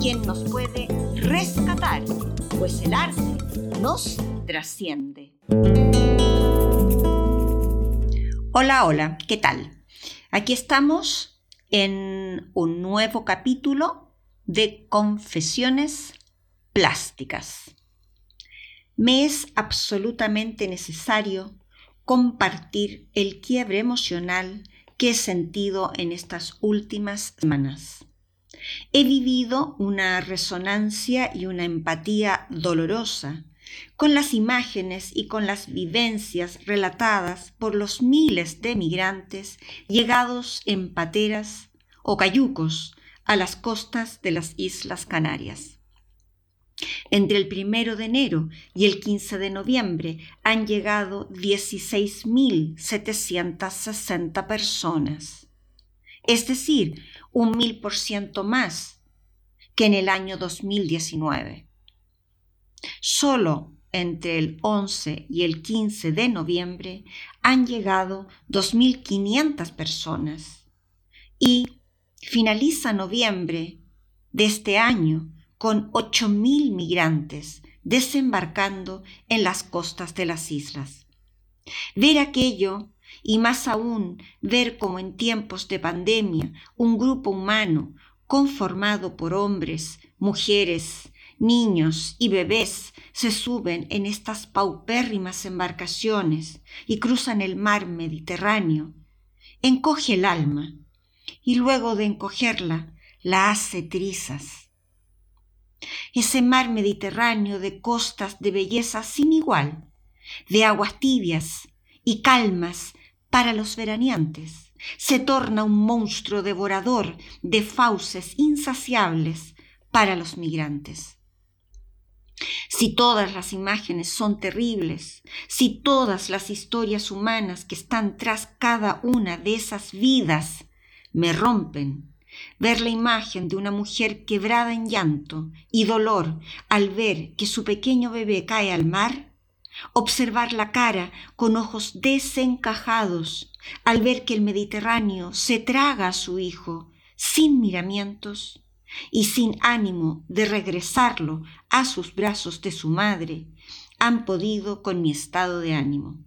quien nos puede rescatar, pues el arte nos trasciende. Hola, hola, ¿qué tal? Aquí estamos en un nuevo capítulo de Confesiones Plásticas. Me es absolutamente necesario compartir el quiebre emocional que he sentido en estas últimas semanas. He vivido una resonancia y una empatía dolorosa con las imágenes y con las vivencias relatadas por los miles de migrantes llegados en pateras o cayucos a las costas de las Islas Canarias. Entre el primero de enero y el 15 de noviembre han llegado 16.760 personas, es decir, un mil por ciento más que en el año 2019. Solo entre el 11 y el 15 de noviembre han llegado 2.500 personas y finaliza noviembre de este año con 8.000 migrantes desembarcando en las costas de las islas. Ver aquello y más aún ver como en tiempos de pandemia un grupo humano conformado por hombres, mujeres, niños y bebés se suben en estas paupérrimas embarcaciones y cruzan el mar Mediterráneo, encoge el alma y luego de encogerla la hace trizas. Ese mar Mediterráneo de costas de belleza sin igual, de aguas tibias y calmas para los veraneantes. Se torna un monstruo devorador de fauces insaciables para los migrantes. Si todas las imágenes son terribles, si todas las historias humanas que están tras cada una de esas vidas me rompen, ver la imagen de una mujer quebrada en llanto y dolor al ver que su pequeño bebé cae al mar, observar la cara con ojos desencajados al ver que el Mediterráneo se traga a su hijo sin miramientos y sin ánimo de regresarlo a sus brazos de su madre, han podido con mi estado de ánimo.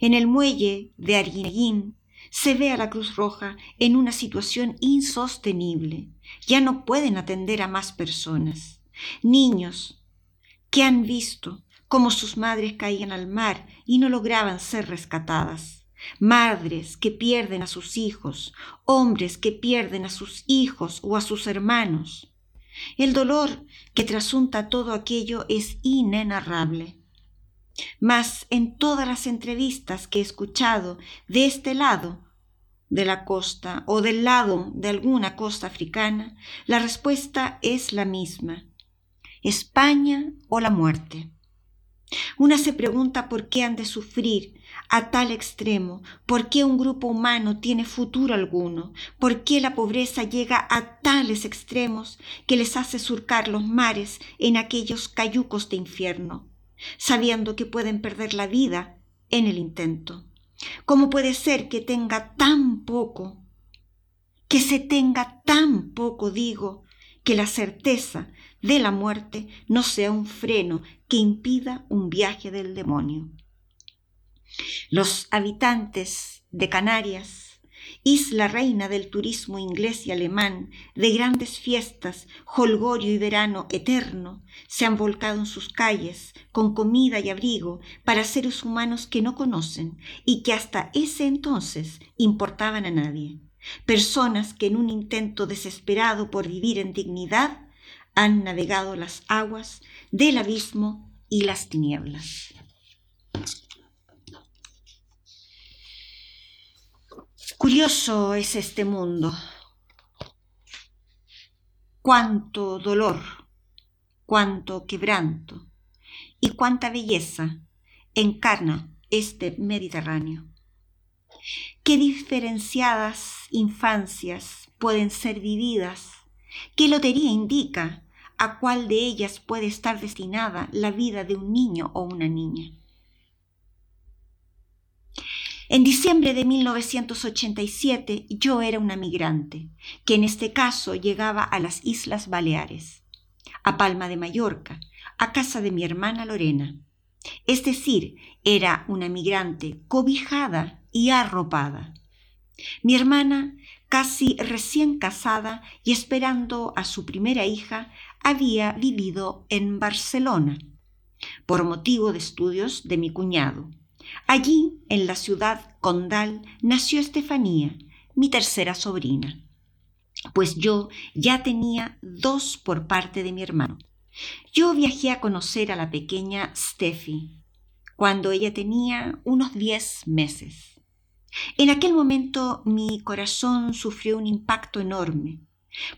En el muelle de Arguineguín se ve a la Cruz Roja en una situación insostenible. Ya no pueden atender a más personas. Niños que han visto cómo sus madres caían al mar y no lograban ser rescatadas. Madres que pierden a sus hijos, hombres que pierden a sus hijos o a sus hermanos. El dolor que trasunta todo aquello es inenarrable. Mas en todas las entrevistas que he escuchado de este lado de la costa o del lado de alguna costa africana, la respuesta es la misma. España o la muerte. Una se pregunta por qué han de sufrir a tal extremo, por qué un grupo humano tiene futuro alguno, por qué la pobreza llega a tales extremos que les hace surcar los mares en aquellos cayucos de infierno, sabiendo que pueden perder la vida en el intento. ¿Cómo puede ser que tenga tan poco, que se tenga tan poco, digo, que la certeza de la muerte no sea un freno que impida un viaje del demonio. Los habitantes de Canarias, isla reina del turismo inglés y alemán, de grandes fiestas, holgorio y verano eterno, se han volcado en sus calles con comida y abrigo para seres humanos que no conocen y que hasta ese entonces importaban a nadie. Personas que en un intento desesperado por vivir en dignidad han navegado las aguas del abismo y las tinieblas. Curioso es este mundo. cuánto dolor, cuánto quebranto y cuánta belleza encarna este Mediterráneo. Qué diferenciadas infancias pueden ser vividas, qué lotería indica a cuál de ellas puede estar destinada la vida de un niño o una niña. En diciembre de 1987 yo era una migrante, que en este caso llegaba a las Islas Baleares, a Palma de Mallorca, a casa de mi hermana Lorena. Es decir, era una migrante cobijada y arropada. Mi hermana, casi recién casada y esperando a su primera hija, había vivido en Barcelona, por motivo de estudios de mi cuñado. Allí, en la ciudad condal, nació Estefanía, mi tercera sobrina, pues yo ya tenía dos por parte de mi hermano. Yo viajé a conocer a la pequeña Steffi cuando ella tenía unos diez meses. En aquel momento mi corazón sufrió un impacto enorme,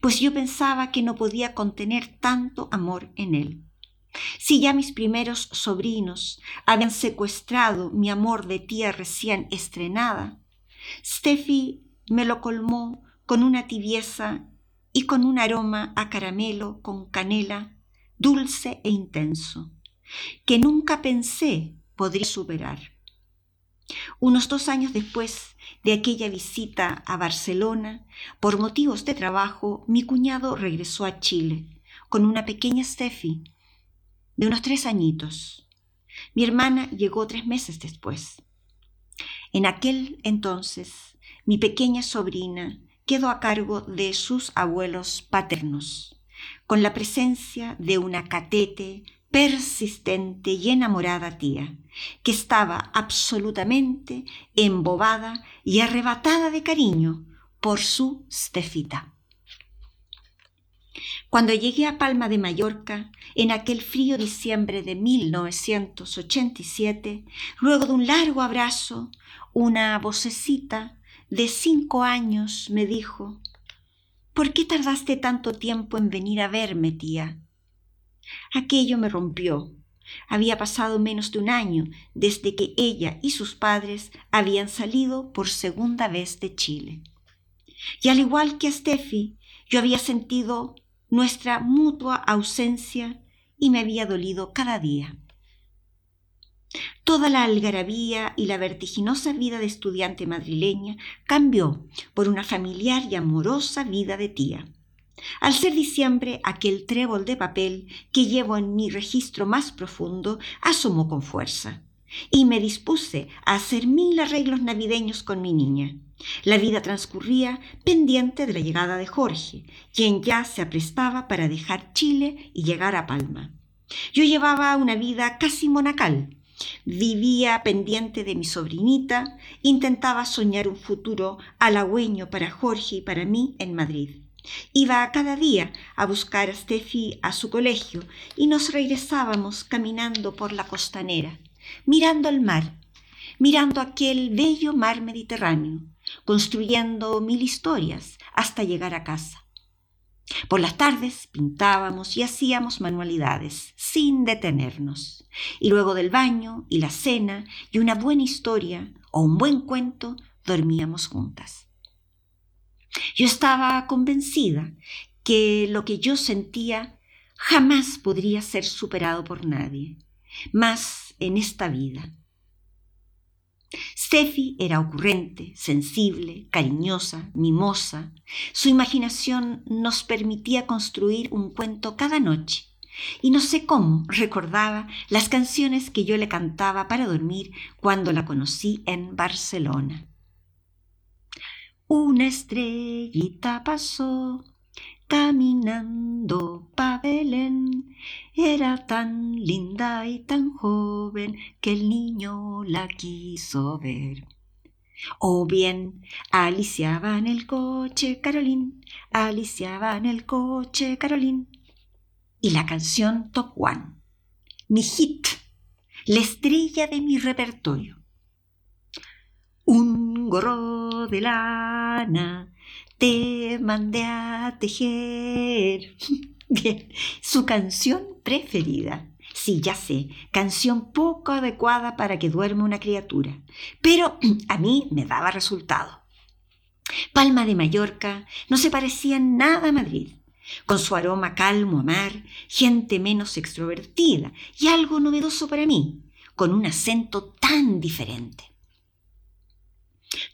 pues yo pensaba que no podía contener tanto amor en él. Si ya mis primeros sobrinos habían secuestrado mi amor de tía recién estrenada, Steffi me lo colmó con una tibieza y con un aroma a caramelo con canela dulce e intenso, que nunca pensé podría superar. Unos dos años después de aquella visita a Barcelona, por motivos de trabajo, mi cuñado regresó a Chile con una pequeña Steffi de unos tres añitos. Mi hermana llegó tres meses después. En aquel entonces, mi pequeña sobrina quedó a cargo de sus abuelos paternos, con la presencia de una catete persistente y enamorada tía, que estaba absolutamente embobada y arrebatada de cariño por su Stefita. Cuando llegué a Palma de Mallorca, en aquel frío diciembre de 1987, luego de un largo abrazo, una vocecita de cinco años me dijo, ¿Por qué tardaste tanto tiempo en venir a verme, tía? Aquello me rompió. Había pasado menos de un año desde que ella y sus padres habían salido por segunda vez de Chile. Y al igual que a Steffi, yo había sentido nuestra mutua ausencia y me había dolido cada día. Toda la algarabía y la vertiginosa vida de estudiante madrileña cambió por una familiar y amorosa vida de tía. Al ser diciembre, aquel trébol de papel que llevo en mi registro más profundo asomó con fuerza, y me dispuse a hacer mil arreglos navideños con mi niña. La vida transcurría pendiente de la llegada de Jorge, quien ya se aprestaba para dejar Chile y llegar a Palma. Yo llevaba una vida casi monacal. Vivía pendiente de mi sobrinita, intentaba soñar un futuro halagüeño para Jorge y para mí en Madrid. Iba cada día a buscar a Steffi a su colegio y nos regresábamos caminando por la costanera, mirando el mar, mirando aquel bello mar Mediterráneo, construyendo mil historias hasta llegar a casa. Por las tardes pintábamos y hacíamos manualidades sin detenernos. Y luego del baño y la cena y una buena historia o un buen cuento, dormíamos juntas. Yo estaba convencida que lo que yo sentía jamás podría ser superado por nadie, más en esta vida. Steffi era ocurrente, sensible, cariñosa, mimosa. Su imaginación nos permitía construir un cuento cada noche. Y no sé cómo recordaba las canciones que yo le cantaba para dormir cuando la conocí en Barcelona. Una estrellita pasó caminando pa Belén. Era tan linda y tan joven que el niño la quiso ver. O bien, aliciaba en el coche Carolín, aliciaba en el coche Carolín. Y la canción Top One, mi hit, la estrella de mi repertorio. Un gorro de lana te mandé a tejer. Bien, su canción preferida. Sí, ya sé, canción poco adecuada para que duerma una criatura, pero a mí me daba resultado. Palma de Mallorca no se parecía nada a Madrid, con su aroma calmo a mar, gente menos extrovertida y algo novedoso para mí, con un acento tan diferente.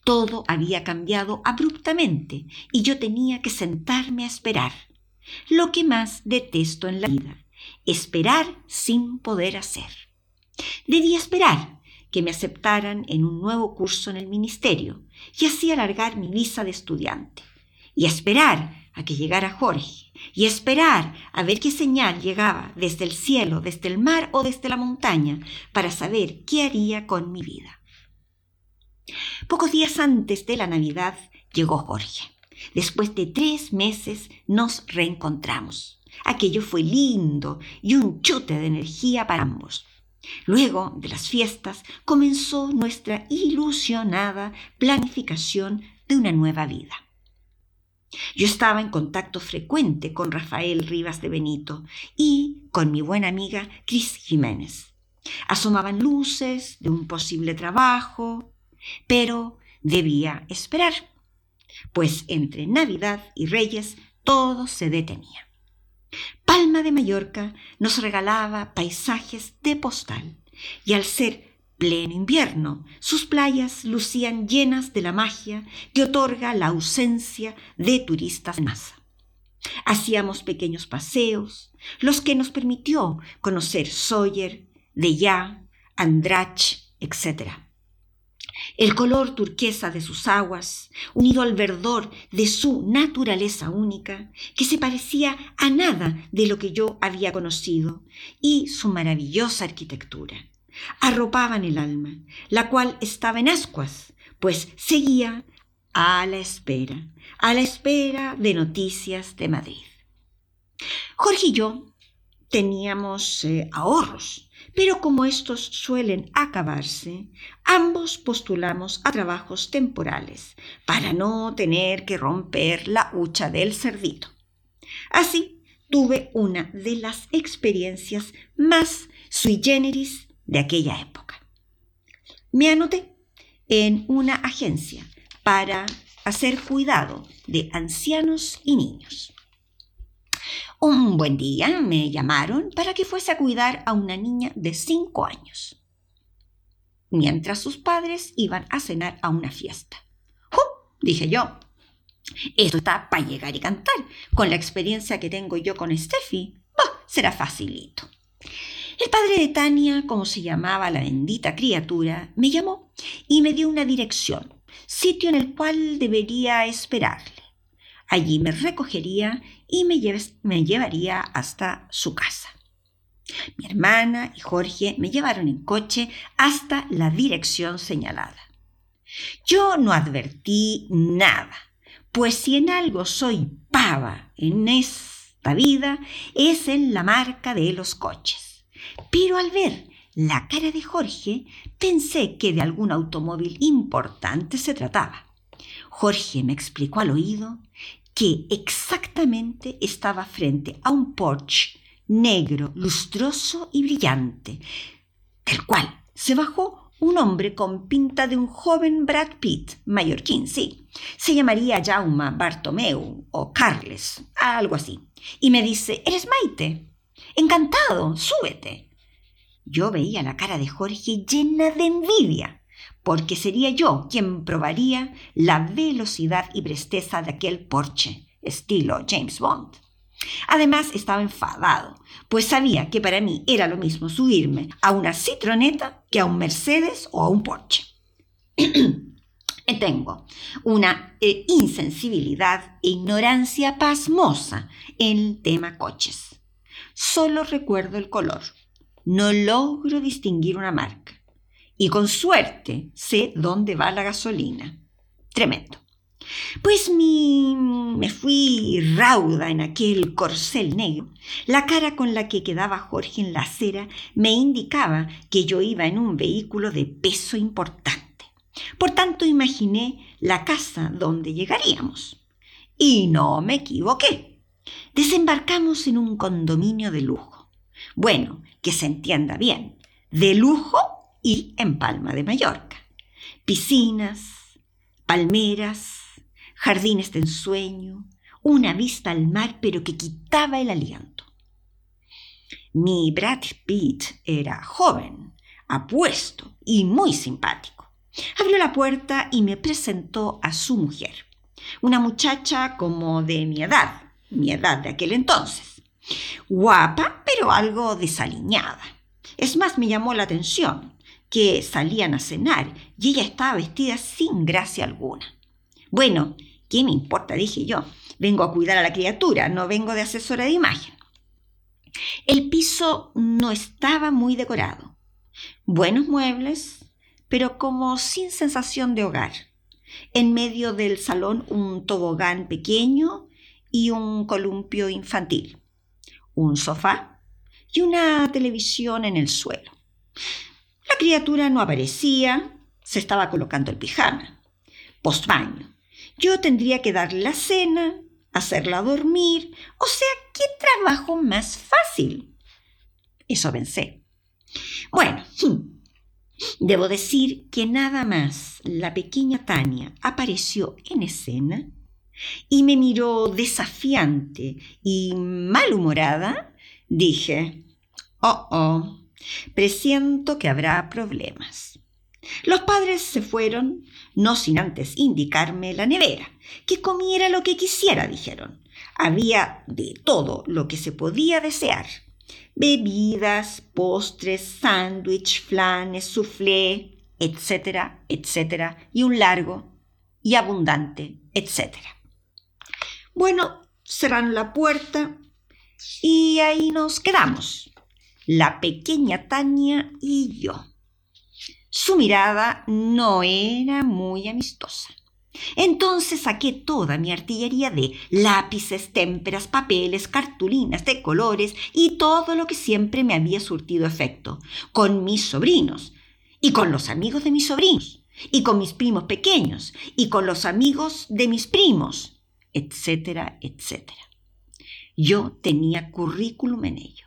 Todo había cambiado abruptamente y yo tenía que sentarme a esperar, lo que más detesto en la vida, esperar sin poder hacer. Debía esperar que me aceptaran en un nuevo curso en el ministerio y así alargar mi visa de estudiante. Y esperar a que llegara Jorge y esperar a ver qué señal llegaba desde el cielo, desde el mar o desde la montaña para saber qué haría con mi vida. Pocos días antes de la Navidad llegó Jorge. Después de tres meses nos reencontramos. Aquello fue lindo y un chute de energía para ambos. Luego de las fiestas comenzó nuestra ilusionada planificación de una nueva vida. Yo estaba en contacto frecuente con Rafael Rivas de Benito y con mi buena amiga Cris Jiménez. Asomaban luces de un posible trabajo, pero debía esperar, pues entre Navidad y Reyes todo se detenía. Palma de Mallorca nos regalaba paisajes de postal y al ser pleno invierno, sus playas lucían llenas de la magia que otorga la ausencia de turistas en masa. Hacíamos pequeños paseos, los que nos permitió conocer Sawyer, Deya, Andrach, etc. El color turquesa de sus aguas, unido al verdor de su naturaleza única, que se parecía a nada de lo que yo había conocido, y su maravillosa arquitectura, arropaban el alma, la cual estaba en ascuas, pues seguía a la espera, a la espera de noticias de Madrid. Jorge y yo teníamos eh, ahorros, pero como estos suelen acabarse, ambos postulamos a trabajos temporales para no tener que romper la hucha del cerdito. Así tuve una de las experiencias más sui generis de aquella época. Me anoté en una agencia para hacer cuidado de ancianos y niños. Un buen día me llamaron para que fuese a cuidar a una niña de cinco años, mientras sus padres iban a cenar a una fiesta. ¡Uh! dije yo. Esto está para llegar y cantar. Con la experiencia que tengo yo con Steffi, será facilito. El padre de Tania, como se llamaba la bendita criatura, me llamó y me dio una dirección, sitio en el cual debería esperarle. Allí me recogería y me, me llevaría hasta su casa. Mi hermana y Jorge me llevaron en coche hasta la dirección señalada. Yo no advertí nada, pues si en algo soy pava en esta vida es en la marca de los coches. Pero al ver la cara de Jorge pensé que de algún automóvil importante se trataba. Jorge me explicó al oído que exactamente estaba frente a un Porsche negro, lustroso y brillante, del cual se bajó un hombre con pinta de un joven Brad Pitt, mallorquín, sí. Se llamaría Jauma Bartomeu o Carles, algo así. Y me dice, ¿eres Maite? Encantado, súbete. Yo veía la cara de Jorge llena de envidia porque sería yo quien probaría la velocidad y presteza de aquel Porsche, estilo James Bond. Además estaba enfadado, pues sabía que para mí era lo mismo subirme a una citroneta que a un Mercedes o a un Porsche. Tengo una eh, insensibilidad e ignorancia pasmosa en el tema coches. Solo recuerdo el color. No logro distinguir una marca y con suerte sé dónde va la gasolina. Tremendo. Pues mi, me fui rauda en aquel corcel negro. La cara con la que quedaba Jorge en la acera me indicaba que yo iba en un vehículo de peso importante. Por tanto, imaginé la casa donde llegaríamos. Y no me equivoqué. Desembarcamos en un condominio de lujo. Bueno, que se entienda bien, de lujo y en Palma de Mallorca. Piscinas, palmeras, jardines de ensueño, una vista al mar pero que quitaba el aliento. Mi Brad Pitt era joven, apuesto y muy simpático. Abrió la puerta y me presentó a su mujer, una muchacha como de mi edad, mi edad de aquel entonces. Guapa, pero algo desaliñada. Es más, me llamó la atención que salían a cenar y ella estaba vestida sin gracia alguna. Bueno, ¿qué me importa? dije yo. Vengo a cuidar a la criatura, no vengo de asesora de imagen. El piso no estaba muy decorado. Buenos muebles, pero como sin sensación de hogar. En medio del salón un tobogán pequeño y un columpio infantil. Un sofá y una televisión en el suelo. Criatura no aparecía, se estaba colocando el pijama. Postbaño. Yo tendría que darle la cena, hacerla dormir, o sea, ¿qué trabajo más fácil? Eso pensé. Bueno, debo decir que nada más la pequeña Tania apareció en escena y me miró desafiante y malhumorada, dije, oh, oh, presiento que habrá problemas. Los padres se fueron, no sin antes indicarme la nevera, que comiera lo que quisiera, dijeron. Había de todo lo que se podía desear. Bebidas, postres, sándwich, flanes, soufflé, etcétera, etcétera, y un largo y abundante, etcétera. Bueno, cerraron la puerta y ahí nos quedamos, la pequeña Tania y yo. Su mirada no era muy amistosa. Entonces saqué toda mi artillería de lápices, témperas, papeles, cartulinas de colores y todo lo que siempre me había surtido efecto, con mis sobrinos y con los amigos de mis sobrinos y con mis primos pequeños y con los amigos de mis primos etcétera, etcétera. Yo tenía currículum en ello.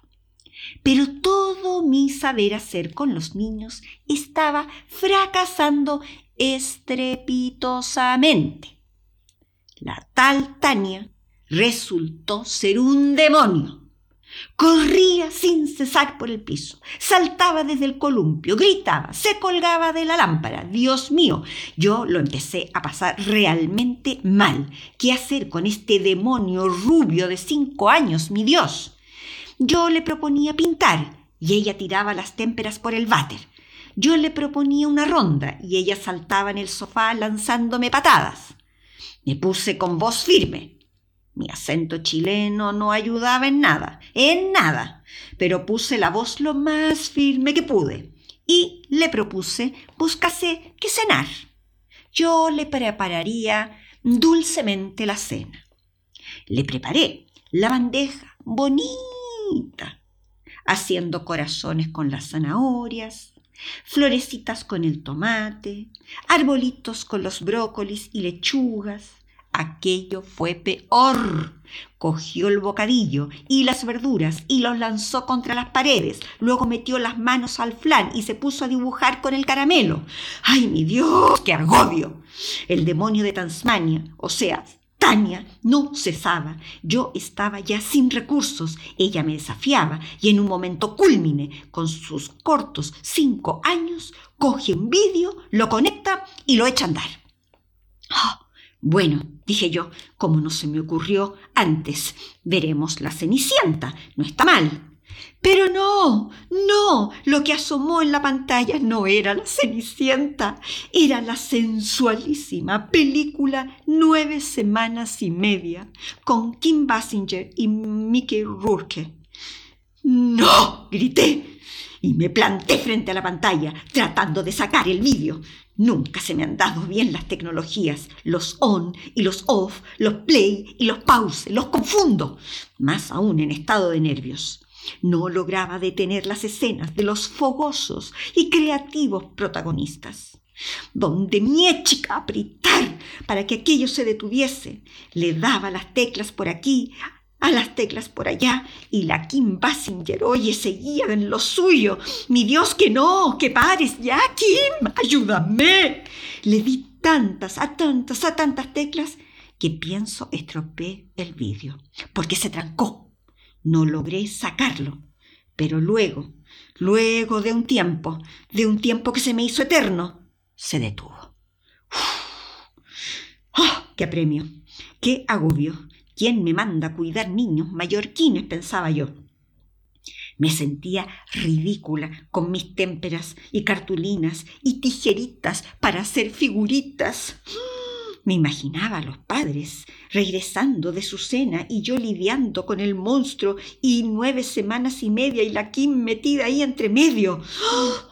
Pero todo mi saber hacer con los niños estaba fracasando estrepitosamente. La tal Tania resultó ser un demonio. Corría sin cesar por el piso, saltaba desde el columpio, gritaba, se colgaba de la lámpara. Dios mío, yo lo empecé a pasar realmente mal. ¿Qué hacer con este demonio rubio de cinco años, mi Dios? Yo le proponía pintar y ella tiraba las témperas por el váter. Yo le proponía una ronda y ella saltaba en el sofá lanzándome patadas. Me puse con voz firme. Mi acento chileno no ayudaba en nada, en nada, pero puse la voz lo más firme que pude y le propuse buscase que cenar. Yo le prepararía dulcemente la cena. Le preparé la bandeja bonita, haciendo corazones con las zanahorias, florecitas con el tomate, arbolitos con los brócolis y lechugas, Aquello fue peor. Cogió el bocadillo y las verduras y los lanzó contra las paredes. Luego metió las manos al flan y se puso a dibujar con el caramelo. ¡Ay, mi Dios! ¡Qué agobio! El demonio de Tasmania, o sea, Tania, no cesaba. Yo estaba ya sin recursos. Ella me desafiaba y en un momento culmine, con sus cortos cinco años, coge un vídeo, lo conecta y lo echa a andar. ¡Ah! Bueno, dije yo, como no se me ocurrió antes, veremos la Cenicienta, no está mal. Pero no, no, lo que asomó en la pantalla no era la Cenicienta, era la sensualísima película Nueve Semanas y Media con Kim Basinger y Mickey Rourke. ¡No! grité y me planté frente a la pantalla tratando de sacar el vídeo. Nunca se me han dado bien las tecnologías, los on y los off, los play y los pause, los confundo, más aún en estado de nervios. No lograba detener las escenas de los fogosos y creativos protagonistas. donde mi chica apretar para que aquello se detuviese. Le daba las teclas por aquí, a las teclas por allá, y la Kim Basinger, oye, seguía en lo suyo. Mi Dios, que no, que pares ya, Kim, ayúdame. Le di tantas, a tantas, a tantas teclas que pienso estropeé el vídeo, porque se trancó. No logré sacarlo. Pero luego, luego de un tiempo, de un tiempo que se me hizo eterno, se detuvo. ¡Oh, ¡Qué apremio! ¡Qué agobio! ¿Quién me manda a cuidar niños mallorquines? pensaba yo. Me sentía ridícula con mis témperas y cartulinas y tijeritas para hacer figuritas. Me imaginaba a los padres regresando de su cena y yo lidiando con el monstruo y nueve semanas y media y la Kim metida ahí entre medio.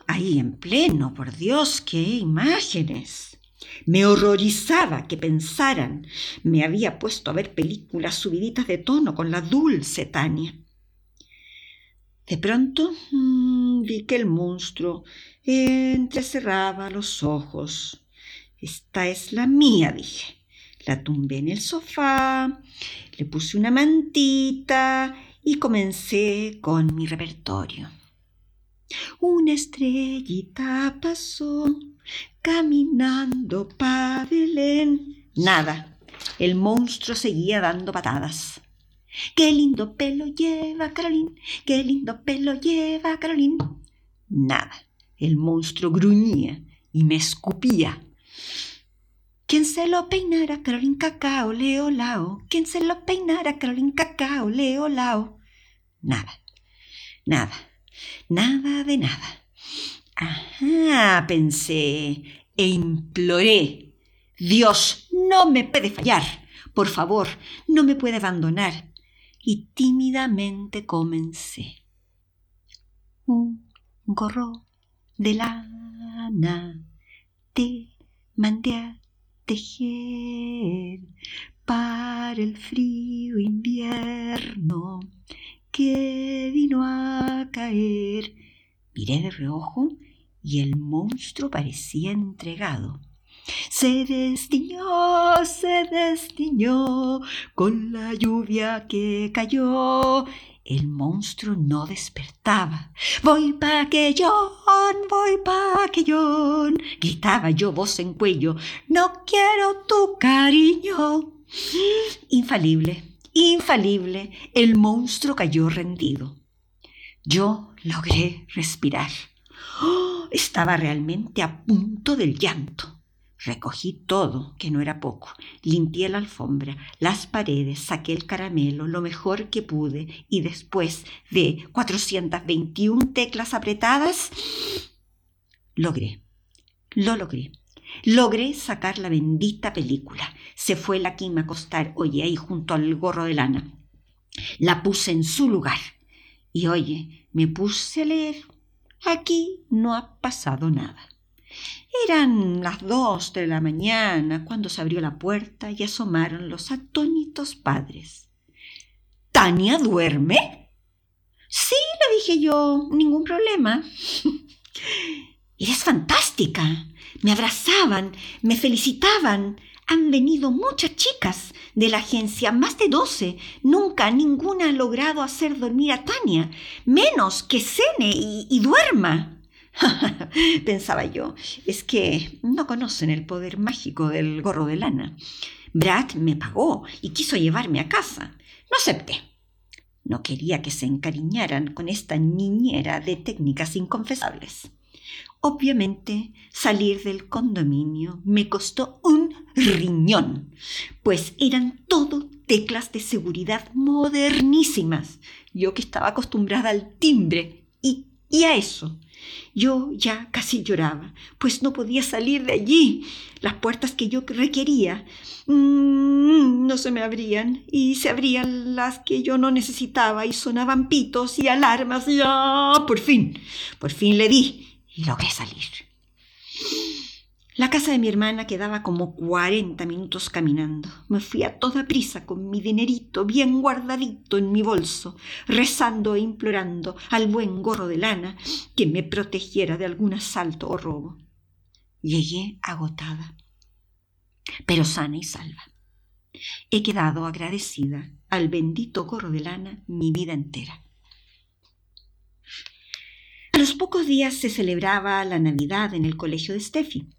Ahí en pleno, por Dios, qué imágenes. Me horrorizaba que pensaran. Me había puesto a ver películas subiditas de tono con la dulce Tania. De pronto mm, vi que el monstruo entrecerraba los ojos. Esta es la mía, dije. La tumbé en el sofá, le puse una mantita y comencé con mi repertorio. Una estrellita pasó caminando pa' Belén. Nada, el monstruo seguía dando patadas. Qué lindo pelo lleva Carolín, qué lindo pelo lleva Carolín. Nada, el monstruo gruñía y me escupía. ¿Quién se lo peinara, Carolín Cacao, Leo Lao? ¿Quién se lo peinara, Carolín Cacao, Leo Lao? Nada, nada, nada de nada. Ajá, pensé e imploré. Dios, no me puede fallar. Por favor, no me puede abandonar. Y tímidamente comencé. Un gorro de lana te mandé a tejer para el frío invierno que vino a caer. Miré de reojo y el monstruo parecía entregado. Se destiñó, se destiñó con la lluvia que cayó. El monstruo no despertaba. Voy pa' yo, voy pa' yo, gritaba yo voz en cuello. No quiero tu cariño. Infalible, infalible, el monstruo cayó rendido. Yo logré respirar. ¡Oh! estaba realmente a punto del llanto. Recogí todo, que no era poco. Limpié la alfombra, las paredes, saqué el caramelo, lo mejor que pude, y después de 421 teclas apretadas, logré, lo logré. Logré sacar la bendita película. Se fue la quima a acostar, oye, ahí junto al gorro de lana. La puse en su lugar. Y oye, me puse a leer Aquí no ha pasado nada. Eran las dos de la mañana cuando se abrió la puerta y asomaron los atónitos padres. ¿Tania duerme? Sí, le dije yo, ningún problema. Eres fantástica. Me abrazaban, me felicitaban. Han venido muchas chicas de la agencia, más de doce. Nunca ninguna ha logrado hacer dormir a Tania, menos que cene y, duerma. Pensaba yo, es que no conocen el poder mágico del gorro de lana. Brad me pagó y quiso llevarme a casa. No acepté. No quería que se encariñaran con esta niñera de técnicas inconfesables. Obviamente, salir del condominio me costó un riñón, pues eran todo teclas de seguridad modernísimas. Yo que estaba acostumbrada al timbre y, y a eso. Yo ya casi lloraba, pues no podía salir de allí. Las puertas que yo requería mm, no se me abrían y se abrían las que yo no necesitaba y sonaban pitos y alarmas. Ya, por fin, por fin le di y logré salir. La casa de mi hermana quedaba como cuarenta minutos caminando. Me fui a toda prisa con mi dinerito bien guardadito en mi bolso, rezando e implorando al buen gorro de lana que me protegiera de algún asalto o robo. llegué agotada, pero sana y salva. He quedado agradecida al bendito gorro de lana mi vida entera. A los pocos días se celebraba la Navidad en el colegio de Steffi.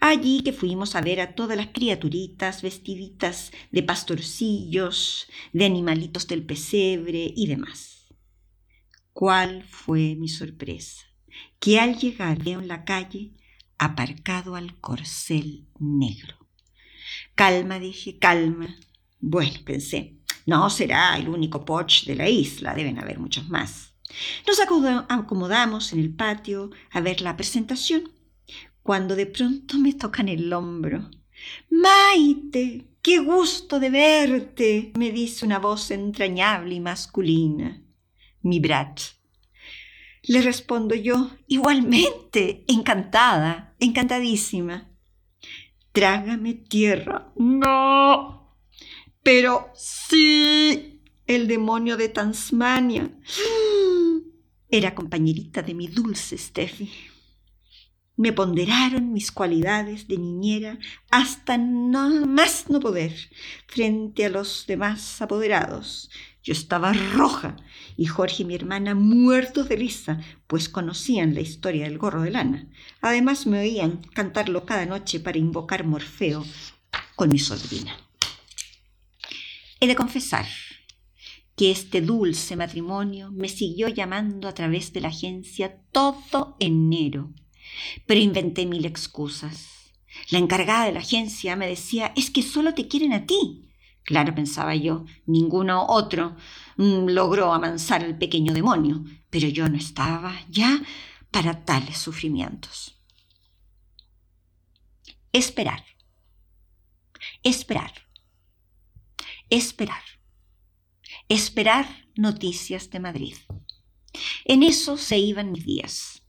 Allí que fuimos a ver a todas las criaturitas vestiditas de pastorcillos, de animalitos del pesebre y demás. ¿Cuál fue mi sorpresa? Que al llegar veo en la calle aparcado al corcel negro. Calma, dije, calma. Bueno, pensé, no será el único Porsche de la isla, deben haber muchos más. Nos acomodamos en el patio a ver la presentación, cuando de pronto me tocan el hombro. Maite, qué gusto de verte, me dice una voz entrañable y masculina. Mi brat. Le respondo yo, igualmente, encantada, encantadísima. Trágame tierra. No. Pero sí, el demonio de Tasmania. Era compañerita de mi dulce Steffi. Me ponderaron mis cualidades de niñera hasta no más no poder frente a los demás apoderados. Yo estaba roja y Jorge y mi hermana muertos de risa, pues conocían la historia del gorro de lana. Además me oían cantarlo cada noche para invocar Morfeo con mi sobrina. He de confesar que este dulce matrimonio me siguió llamando a través de la agencia todo enero, pero inventé mil excusas. La encargada de la agencia me decía, es que solo te quieren a ti. Claro, pensaba yo, ninguno otro mm, logró amansar al pequeño demonio, pero yo no estaba ya para tales sufrimientos. Esperar. Esperar. Esperar esperar noticias de Madrid. En eso se iban mis días.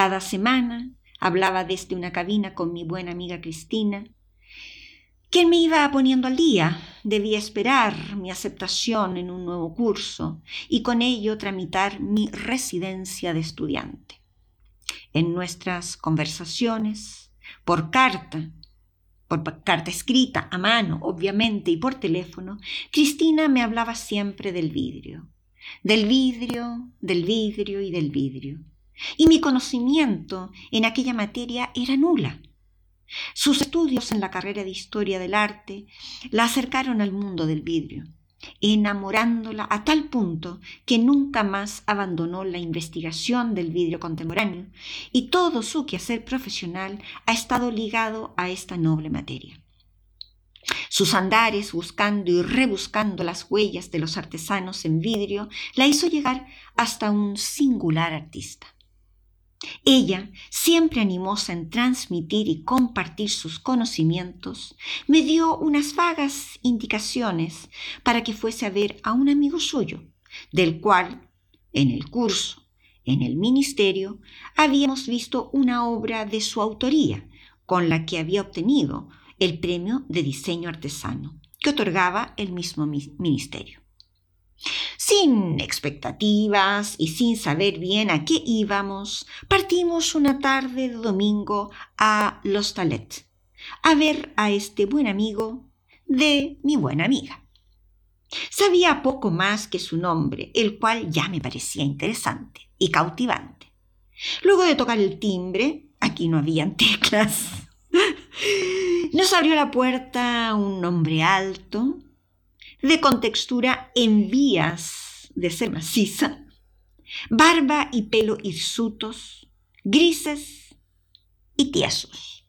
Cada semana hablaba desde una cabina con mi buena amiga Cristina, quien me iba poniendo al día. Debía esperar mi aceptación en un nuevo curso y con ello tramitar mi residencia de estudiante. En nuestras conversaciones, por carta, por carta escrita, a mano, obviamente, y por teléfono, Cristina me hablaba siempre del vidrio, del vidrio, del vidrio y del vidrio. Y mi conocimiento en aquella materia era nula. Sus estudios en la carrera de Historia del Arte la acercaron al mundo del vidrio enamorándola a tal punto que nunca más abandonó la investigación del vidrio contemporáneo y todo su quehacer profesional ha estado ligado a esta noble materia. Sus andares buscando y rebuscando las huellas de los artesanos en vidrio la hizo llegar hasta un singular artista. Ella, siempre animosa en transmitir y compartir sus conocimientos, me dio unas vagas indicaciones para que fuese a ver a un amigo suyo, del cual, en el curso, en el ministerio, habíamos visto una obra de su autoría, con la que había obtenido el premio de diseño artesano que otorgaba el mismo ministerio. Sin expectativas y sin saber bien a qué íbamos, partimos una tarde de domingo a Los Talet, a ver a este buen amigo de mi buena amiga. Sabía poco más que su nombre, el cual ya me parecía interesante y cautivante. Luego de tocar el timbre, aquí no habían teclas, nos abrió la puerta un hombre alto, de contextura en vías de ser maciza, barba y pelo hirsutos, grises y tiesos.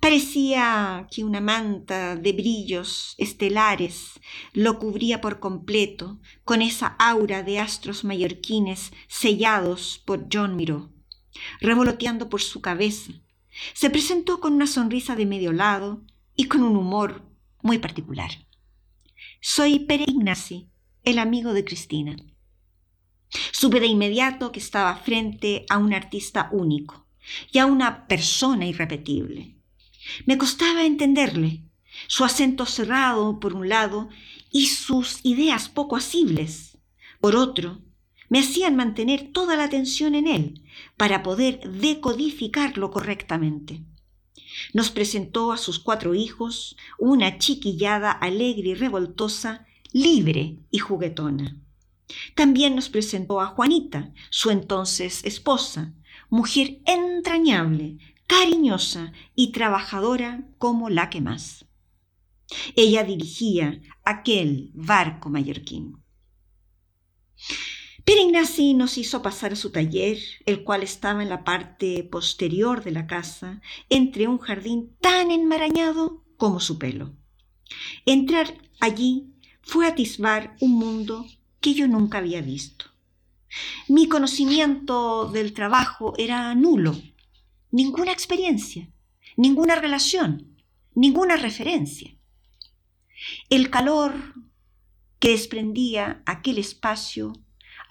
Parecía que una manta de brillos estelares lo cubría por completo con esa aura de astros mallorquines sellados por John Miró. Revoloteando por su cabeza, se presentó con una sonrisa de medio lado y con un humor muy particular. Soy Pere Ignasi, el amigo de Cristina. Supe de inmediato que estaba frente a un artista único y a una persona irrepetible. Me costaba entenderle, su acento cerrado por un lado y sus ideas poco asibles. Por otro, me hacían mantener toda la atención en él para poder decodificarlo correctamente. Nos presentó a sus cuatro hijos, una chiquillada alegre y revoltosa, libre y juguetona. También nos presentó a Juanita, su entonces esposa, mujer entrañable, cariñosa y trabajadora como la que más. Ella dirigía aquel barco mallorquín. Perignasi nos hizo pasar a su taller, el cual estaba en la parte posterior de la casa, entre un jardín tan enmarañado como su pelo. Entrar allí fue atisbar un mundo que yo nunca había visto. Mi conocimiento del trabajo era nulo, ninguna experiencia, ninguna relación, ninguna referencia. El calor que desprendía aquel espacio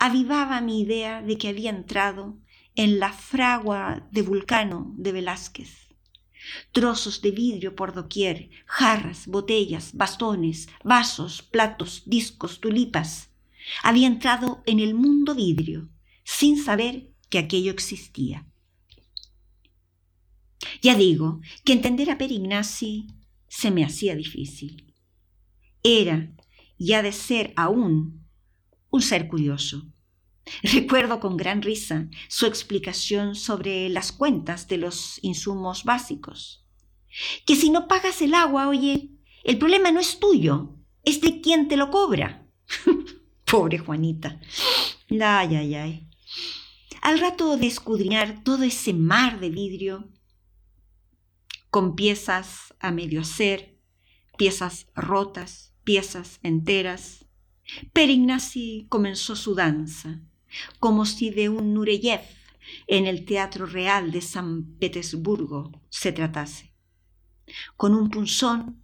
avivaba mi idea de que había entrado en la fragua de Vulcano de Velázquez. Trozos de vidrio por doquier, jarras, botellas, bastones, vasos, platos, discos, tulipas. Había entrado en el mundo vidrio, sin saber que aquello existía. Ya digo que entender a Perignasi se me hacía difícil. Era, y ha de ser aún, un ser curioso. Recuerdo con gran risa su explicación sobre las cuentas de los insumos básicos. Que si no pagas el agua, oye, el problema no es tuyo, es de quien te lo cobra. Pobre Juanita. Ay, ay, ay. Al rato de escudriñar todo ese mar de vidrio, con piezas a medio hacer, piezas rotas, piezas enteras, Perignasi comenzó su danza, como si de un Nureyev en el Teatro Real de San Petersburgo se tratase. Con un punzón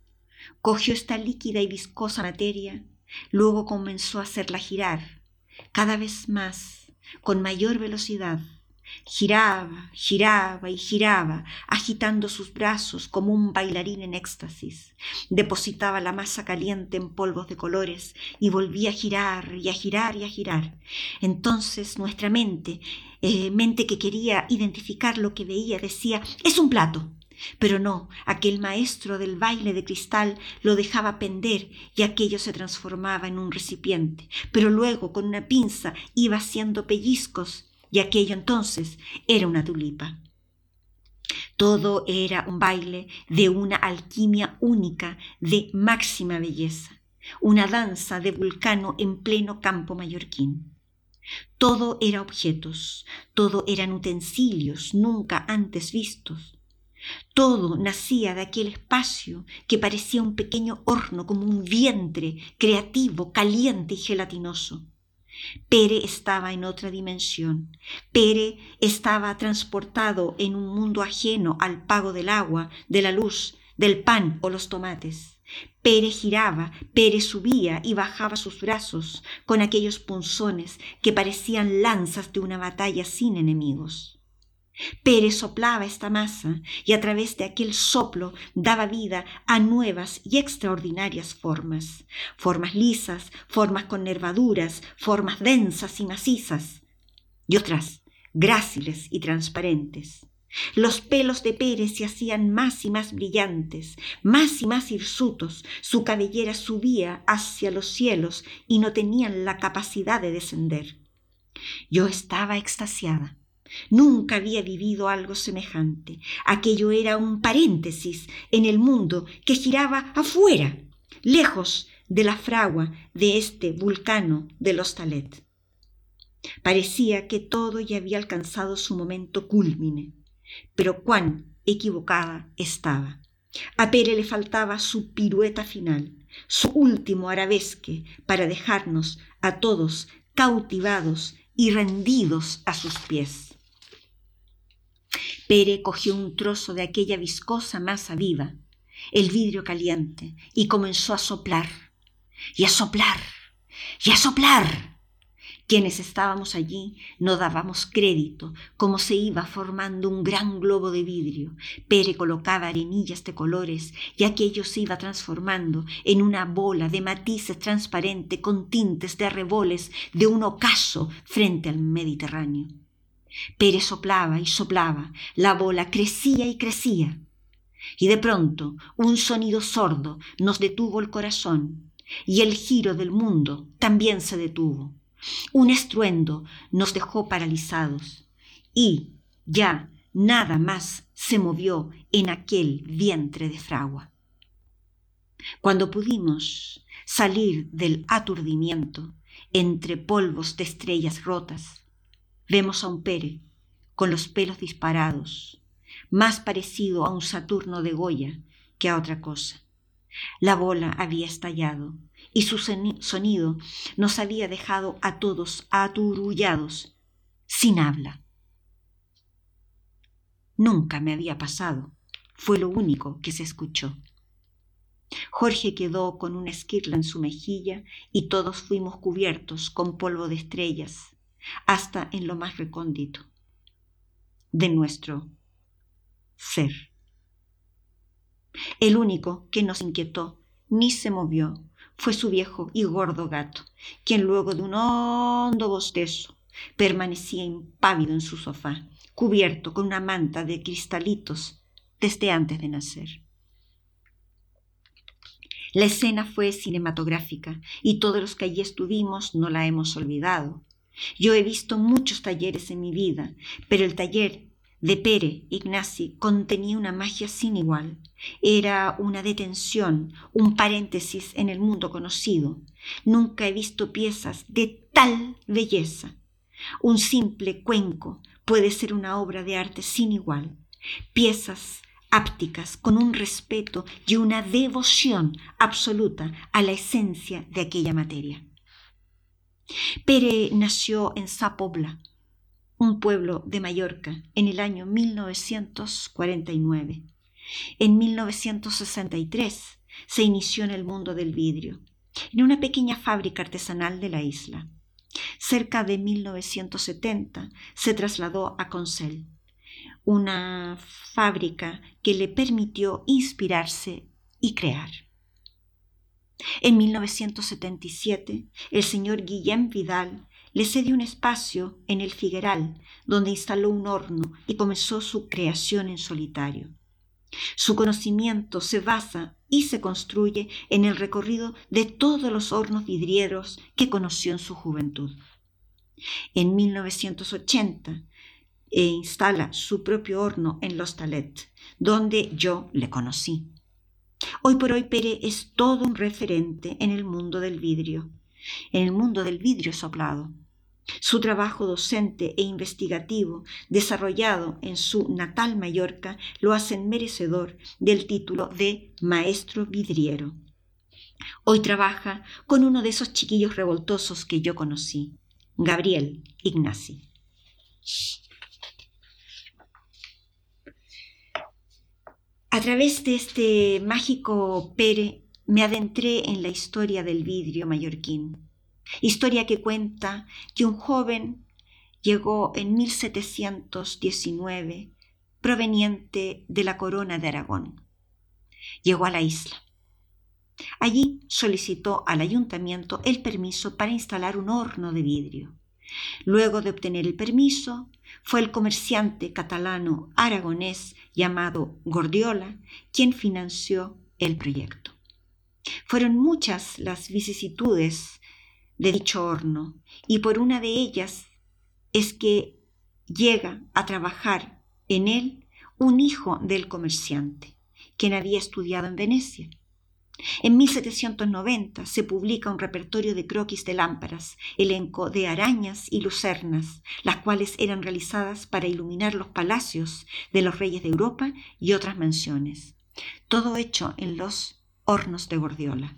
cogió esta líquida y viscosa materia, luego comenzó a hacerla girar, cada vez más, con mayor velocidad, Giraba, giraba y giraba, agitando sus brazos como un bailarín en éxtasis. Depositaba la masa caliente en polvos de colores y volvía a girar y a girar y a girar. Entonces nuestra mente, eh, mente que quería identificar lo que veía, decía, es un plato. Pero no, aquel maestro del baile de cristal lo dejaba pender y aquello se transformaba en un recipiente. Pero luego con una pinza iba haciendo pellizcos y aquello entonces era una tulipa. Todo era un baile de una alquimia única, de máxima belleza, una danza de vulcano en pleno campo mallorquín. Todo era objetos, todo eran utensilios nunca antes vistos. Todo nacía de aquel espacio que parecía un pequeño horno como un vientre creativo, caliente y gelatinoso. Pere estaba en otra dimensión. Pere estaba transportado en un mundo ajeno al pago del agua, de la luz, del pan o los tomates. Pere giraba, Pere subía y bajaba sus brazos con aquellos punzones que parecían lanzas de una batalla sin enemigos. Pérez soplaba esta masa y a través de aquel soplo daba vida a nuevas y extraordinarias formas, formas lisas, formas con nervaduras, formas densas y macizas, y otras gráciles y transparentes. Los pelos de Pérez se hacían más y más brillantes, más y más hirsutos, su cabellera subía hacia los cielos y no tenían la capacidad de descender. Yo estaba extasiada. Nunca había vivido algo semejante. Aquello era un paréntesis en el mundo que giraba afuera, lejos de la fragua de este vulcano de los Talet. Parecía que todo ya había alcanzado su momento cúlmine, pero cuán equivocada estaba. A Pere le faltaba su pirueta final, su último arabesque para dejarnos a todos cautivados y rendidos a sus pies. Pere cogió un trozo de aquella viscosa masa viva, el vidrio caliente, y comenzó a soplar, y a soplar, y a soplar. Quienes estábamos allí no dábamos crédito como se iba formando un gran globo de vidrio. Pere colocaba arenillas de colores y aquello se iba transformando en una bola de matices transparente con tintes de arreboles de un ocaso frente al Mediterráneo. Pere soplaba y soplaba, la bola crecía y crecía. Y de pronto un sonido sordo nos detuvo el corazón y el giro del mundo también se detuvo. Un estruendo nos dejó paralizados y ya nada más se movió en aquel vientre de fragua. Cuando pudimos salir del aturdimiento entre polvos de estrellas rotas, vemos a un Pere con los pelos disparados, más parecido a un Saturno de Goya que a otra cosa. La bola había estallado y su sonido nos había dejado a todos aturullados, sin habla. Nunca me había pasado, fue lo único que se escuchó. Jorge quedó con una esquirla en su mejilla y todos fuimos cubiertos con polvo de estrellas, hasta en lo más recóndito de nuestro ser. El único que nos inquietó ni se movió fue su viejo y gordo gato, quien luego de un hondo bostezo permanecía impávido en su sofá, cubierto con una manta de cristalitos desde antes de nacer. La escena fue cinematográfica y todos los que allí estuvimos no la hemos olvidado. Yo he visto muchos talleres en mi vida, pero el taller de Pere Ignasi contenía una magia sin igual. Era una detención, un paréntesis en el mundo conocido. Nunca he visto piezas de tal belleza. Un simple cuenco puede ser una obra de arte sin igual. Piezas ápticas con un respeto y una devoción absoluta a la esencia de aquella materia. Pere nació en Zapobla, un pueblo de Mallorca, en el año 1949. En 1963 se inició en el mundo del vidrio, en una pequeña fábrica artesanal de la isla. Cerca de 1970 se trasladó a Consell, una fábrica que le permitió inspirarse y crear. En 1977, el señor Guillem Vidal le cedió un espacio en el Figueral, donde instaló un horno y comenzó su creación en solitario. Su conocimiento se basa y se construye en el recorrido de todos los hornos vidrieros que conoció en su juventud. En 1980 e instala su propio horno en Los Talet, donde yo le conocí. Hoy por hoy Pere es todo un referente en el mundo del vidrio, en el mundo del vidrio soplado. Su trabajo docente e investigativo, desarrollado en su natal Mallorca, lo hacen merecedor del título de maestro vidriero. Hoy trabaja con uno de esos chiquillos revoltosos que yo conocí, Gabriel Ignasi. A través de este mágico Pere me adentré en la historia del vidrio mallorquín Historia que cuenta que un joven llegó en 1719 proveniente de la corona de Aragón. Llegó a la isla. Allí solicitó al ayuntamiento el permiso para instalar un horno de vidrio. Luego de obtener el permiso, fue el comerciante catalano aragonés llamado Gordiola quien financió el proyecto. Fueron muchas las vicisitudes de dicho horno, y por una de ellas es que llega a trabajar en él un hijo del comerciante, quien había estudiado en Venecia. En 1790 se publica un repertorio de croquis de lámparas, elenco de arañas y lucernas, las cuales eran realizadas para iluminar los palacios de los reyes de Europa y otras mansiones, todo hecho en los hornos de Gordiola.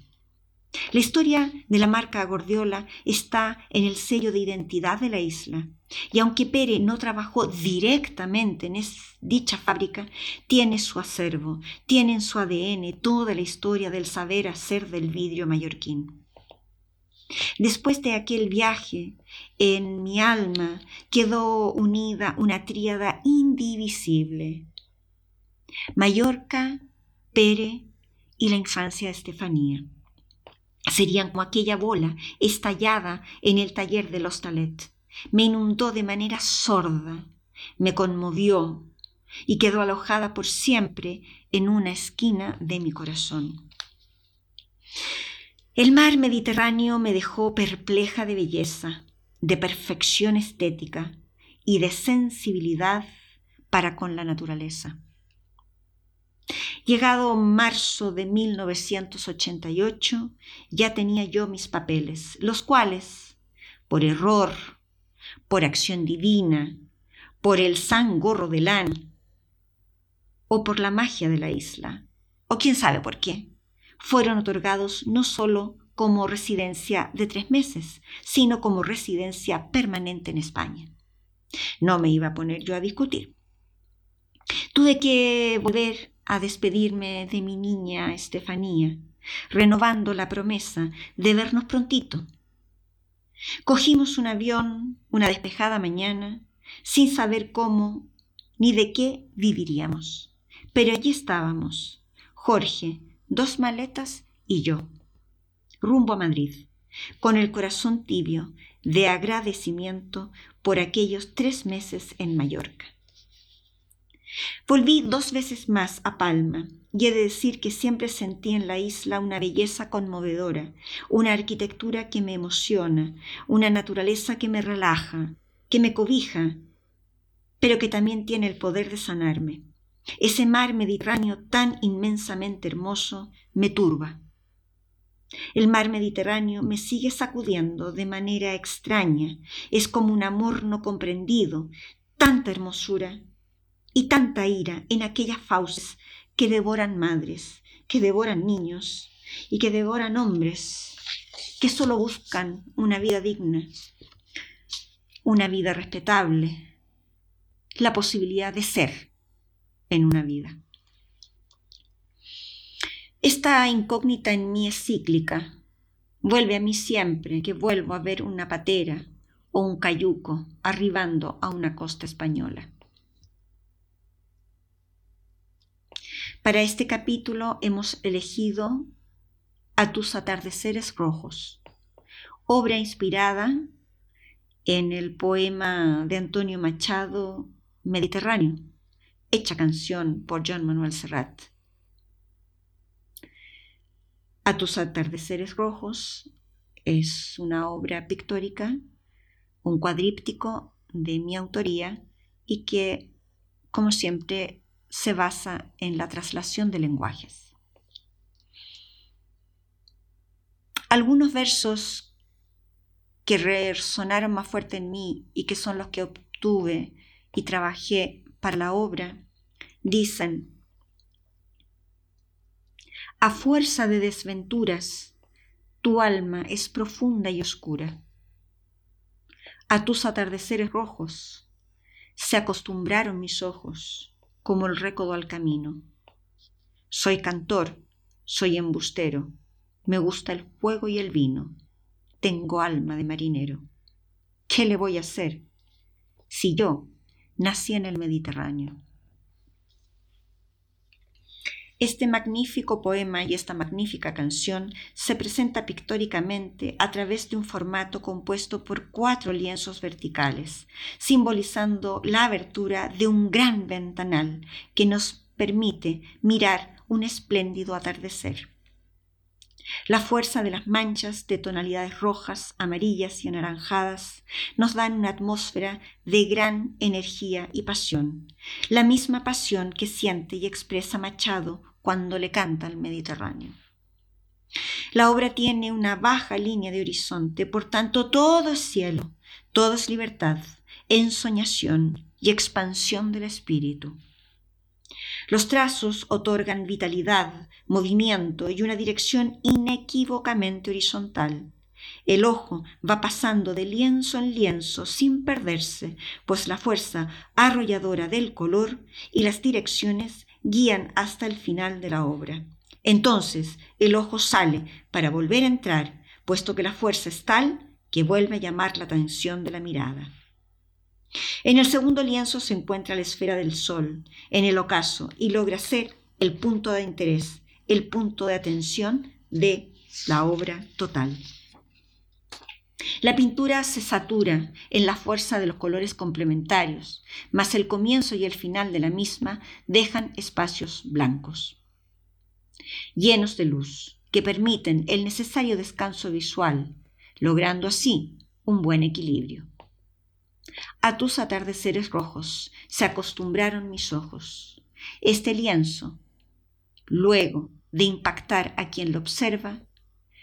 La historia de la marca Gordiola está en el sello de identidad de la isla. Y aunque Pere no trabajó directamente en dicha fábrica, tiene su acervo, tiene en su ADN toda la historia del saber hacer del vidrio mallorquín. Después de aquel viaje, en mi alma quedó unida una tríada indivisible. Mallorca, Pere y la infancia de Estefanía. Serían como aquella bola estallada en el taller de los Talet. Me inundó de manera sorda, me conmovió y quedó alojada por siempre en una esquina de mi corazón. El mar Mediterráneo me dejó perpleja de belleza, de perfección estética y de sensibilidad para con la naturaleza. Llegado marzo de 1988, ya tenía yo mis papeles, los cuales, por error, por acción divina, por el sangorro de lan, o por la magia de la isla, o quién sabe por qué, fueron otorgados no solo como residencia de tres meses, sino como residencia permanente en España. No me iba a poner yo a discutir. Tuve que volver a despedirme de mi niña Estefanía, renovando la promesa de vernos prontito. Cogimos un avión una despejada mañana, sin saber cómo ni de qué viviríamos. Pero allí estábamos, Jorge, dos maletas y yo, rumbo a Madrid, con el corazón tibio de agradecimiento por aquellos tres meses en Mallorca. Volví dos veces más a Palma y he de decir que siempre sentí en la isla una belleza conmovedora, una arquitectura que me emociona, una naturaleza que me relaja, que me cobija, pero que también tiene el poder de sanarme. Ese mar Mediterráneo tan inmensamente hermoso me turba. El mar Mediterráneo me sigue sacudiendo de manera extraña, es como un amor no comprendido, tanta hermosura y tanta ira en aquellas fauces que devoran madres, que devoran niños y que devoran hombres que solo buscan una vida digna, una vida respetable, la posibilidad de ser en una vida. Esta incógnita en mí es cíclica. Vuelve a mí siempre que vuelvo a ver una patera o un cayuco arribando a una costa española. Para este capítulo hemos elegido A tus atardeceres rojos, obra inspirada en el poema de Antonio Machado Mediterráneo, hecha canción por John Manuel Serrat. A tus atardeceres rojos es una obra pictórica, un cuadríptico de mi autoría y que, como siempre, se basa en la traslación de lenguajes. Algunos versos que resonaron más fuerte en mí y que son los que obtuve y trabajé para la obra, dicen, a fuerza de desventuras, tu alma es profunda y oscura. A tus atardeceres rojos se acostumbraron mis ojos como el récodo al camino. Soy cantor, soy embustero, me gusta el fuego y el vino, tengo alma de marinero. ¿Qué le voy a hacer si yo nací en el Mediterráneo? Este magnífico poema y esta magnífica canción se presenta pictóricamente a través de un formato compuesto por cuatro lienzos verticales, simbolizando la abertura de un gran ventanal que nos permite mirar un espléndido atardecer. La fuerza de las manchas de tonalidades rojas, amarillas y anaranjadas nos dan una atmósfera de gran energía y pasión, la misma pasión que siente y expresa Machado cuando le canta al Mediterráneo. La obra tiene una baja línea de horizonte, por tanto todo es cielo, todo es libertad, ensoñación y expansión del espíritu. Los trazos otorgan vitalidad, movimiento y una dirección inequívocamente horizontal. El ojo va pasando de lienzo en lienzo sin perderse, pues la fuerza arrolladora del color y las direcciones guían hasta el final de la obra. Entonces el ojo sale para volver a entrar, puesto que la fuerza es tal que vuelve a llamar la atención de la mirada. En el segundo lienzo se encuentra la esfera del sol en el ocaso y logra ser el punto de interés, el punto de atención de la obra total. La pintura se satura en la fuerza de los colores complementarios, mas el comienzo y el final de la misma dejan espacios blancos, llenos de luz, que permiten el necesario descanso visual, logrando así un buen equilibrio. A tus atardeceres rojos se acostumbraron mis ojos. Este lienzo, luego de impactar a quien lo observa,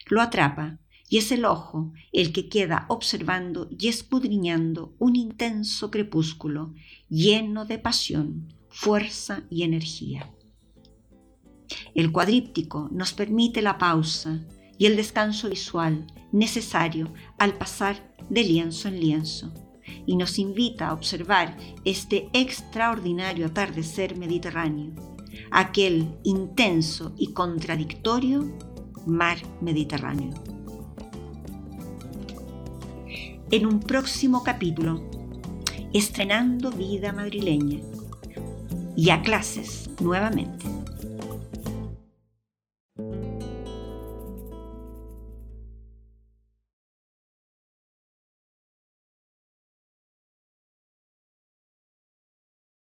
lo atrapa y es el ojo el que queda observando y escudriñando un intenso crepúsculo lleno de pasión, fuerza y energía. El cuadríptico nos permite la pausa y el descanso visual necesario al pasar de lienzo en lienzo y nos invita a observar este extraordinario atardecer mediterráneo, aquel intenso y contradictorio mar Mediterráneo. En un próximo capítulo, estrenando vida madrileña y a clases nuevamente.